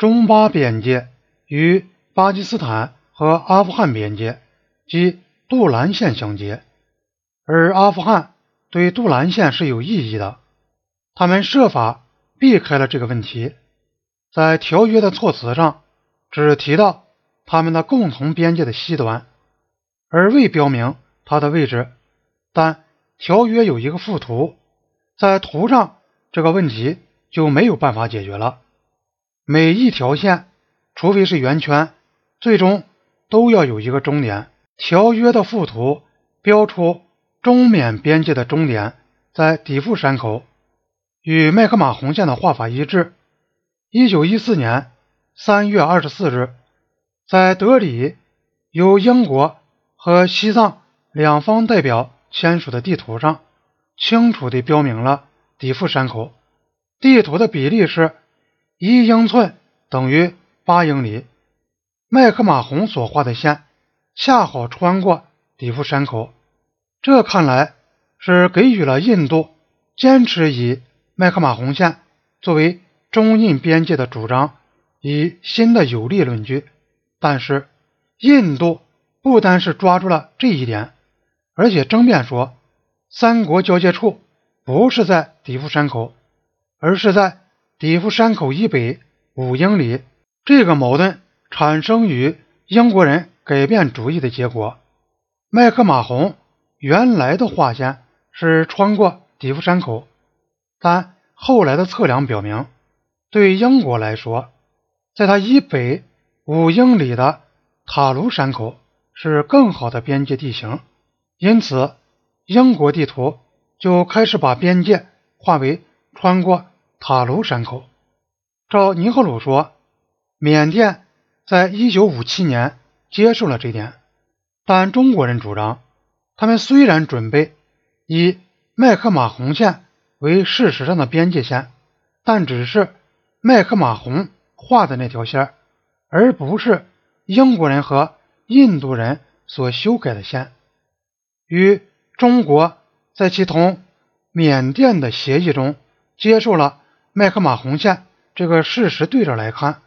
中巴边界与巴基斯坦和阿富汗边界及杜兰线相接，而阿富汗对杜兰线是有异议的，他们设法避开了这个问题，在条约的措辞上只提到他们的共同边界的西端，而未标明它的位置。但条约有一个附图，在图上这个问题就没有办法解决了。每一条线，除非是圆圈，最终都要有一个终点。条约的附图标出中缅边界的终点在底富山口，与麦克马洪线的画法一致。一九一四年三月二十四日，在德里由英国和西藏两方代表。签署的地图上清楚地标明了底富山口，地图的比例是一英寸等于八英里。麦克马洪所画的线恰好穿过底富山口，这看来是给予了印度坚持以麦克马洪线作为中印边界的主张以新的有力论据。但是，印度不单是抓住了这一点。而且争辩说，三国交界处不是在底富山口，而是在底富山口以北五英里。这个矛盾产生于英国人改变主意的结果。麦克马洪原来的画线是穿过底富山口，但后来的测量表明，对英国来说，在它以北五英里的塔卢山口是更好的边界地形。因此，英国地图就开始把边界划为穿过塔卢山口。照尼赫鲁说，缅甸在一九五七年接受了这点，但中国人主张，他们虽然准备以麦克马洪线为事实上的边界线，但只是麦克马洪画的那条线，而不是英国人和印度人所修改的线。与中国在其同缅甸的协议中接受了麦克马洪线这个事实对着来看，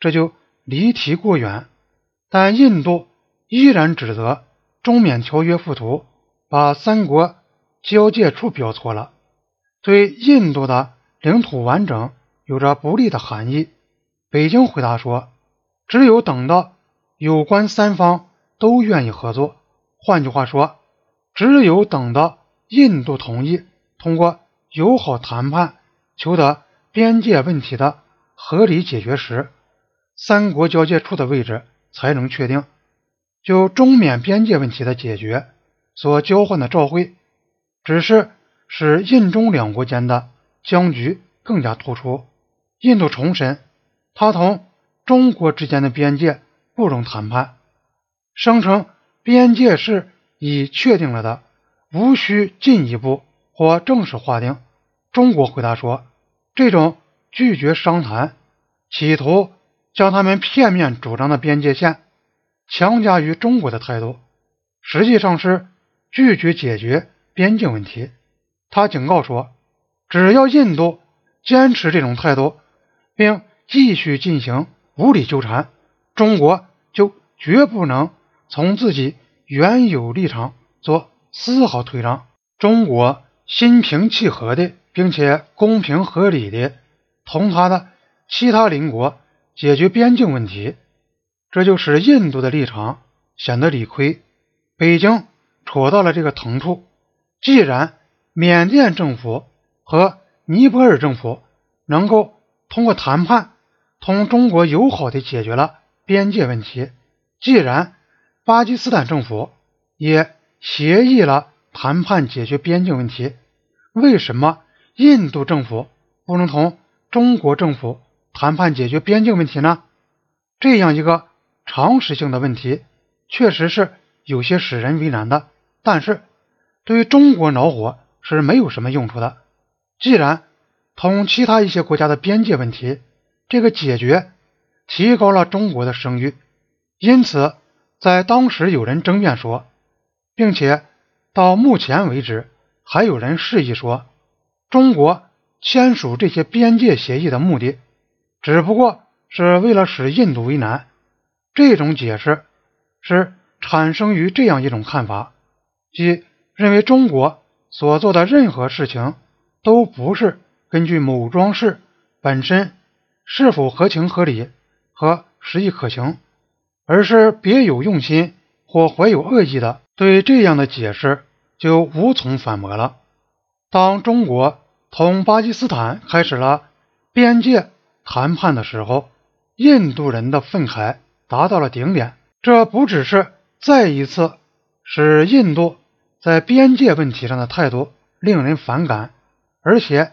这就离题过远。但印度依然指责中缅条约附图把三国交界处标错了，对印度的领土完整有着不利的含义。北京回答说，只有等到有关三方都愿意合作，换句话说。只有等到印度同意通过友好谈判求得边界问题的合理解决时，三国交界处的位置才能确定。就中缅边界问题的解决所交换的照会，只是使印中两国间的僵局更加突出。印度重申，他同中国之间的边界不容谈判，声称边界是。已确定了的，无需进一步或正式划定。中国回答说，这种拒绝商谈，企图将他们片面主张的边界线强加于中国的态度，实际上是拒绝解决边境问题。他警告说，只要印度坚持这种态度，并继续进行无理纠缠，中国就绝不能从自己。原有立场做丝毫退让，中国心平气和的，并且公平合理的同他的其他邻国解决边境问题，这就使印度的立场显得理亏。北京戳到了这个疼处。既然缅甸政府和尼泊尔政府能够通过谈判同中国友好的解决了边界问题，既然。巴基斯坦政府也协议了谈判解决边境问题，为什么印度政府不能同中国政府谈判解决边境问题呢？这样一个常识性的问题，确实是有些使人为难的。但是，对于中国恼火是没有什么用处的。既然同其他一些国家的边界问题这个解决提高了中国的声誉，因此。在当时，有人争辩说，并且到目前为止，还有人示意说，中国签署这些边界协议的目的，只不过是为了使印度为难。这种解释是产生于这样一种看法，即认为中国所做的任何事情都不是根据某桩事本身是否合情合理和实意可行，而是别有用心或怀有恶意的。对这样的解释就无从反驳了。当中国同巴基斯坦开始了边界谈判的时候，印度人的愤慨。达到了顶点，这不只是再一次使印度在边界问题上的态度令人反感，而且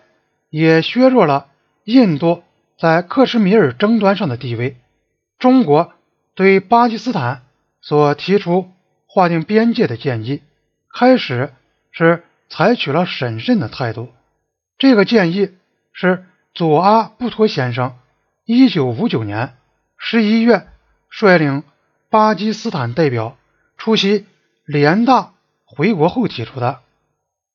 也削弱了印度在克什米尔争端上的地位。中国对巴基斯坦所提出划定边界的建议，开始是采取了审慎的态度。这个建议是佐阿布托先生一九五九年十一月。率领巴基斯坦代表出席联大回国后提出的。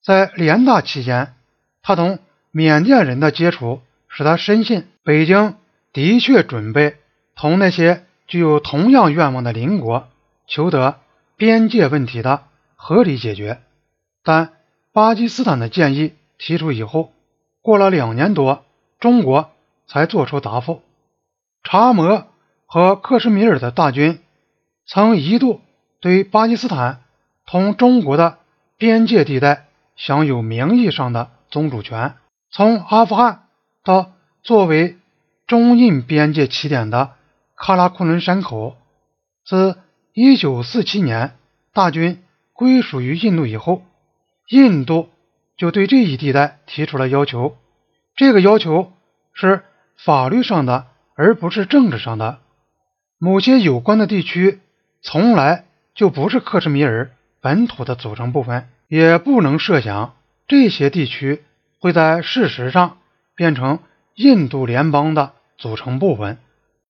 在联大期间，他同缅甸人的接触使他深信北京的确准备同那些具有同样愿望的邻国求得边界问题的合理解决。但巴基斯坦的建议提出以后，过了两年多，中国才作出答复。查谟。和克什米尔的大军曾一度对巴基斯坦同中国的边界地带享有名义上的宗主权。从阿富汗到作为中印边界起点的喀拉昆仑山口，自1947年大军归属于印度以后，印度就对这一地带提出了要求。这个要求是法律上的，而不是政治上的。某些有关的地区从来就不是克什米尔本土的组成部分，也不能设想这些地区会在事实上变成印度联邦的组成部分。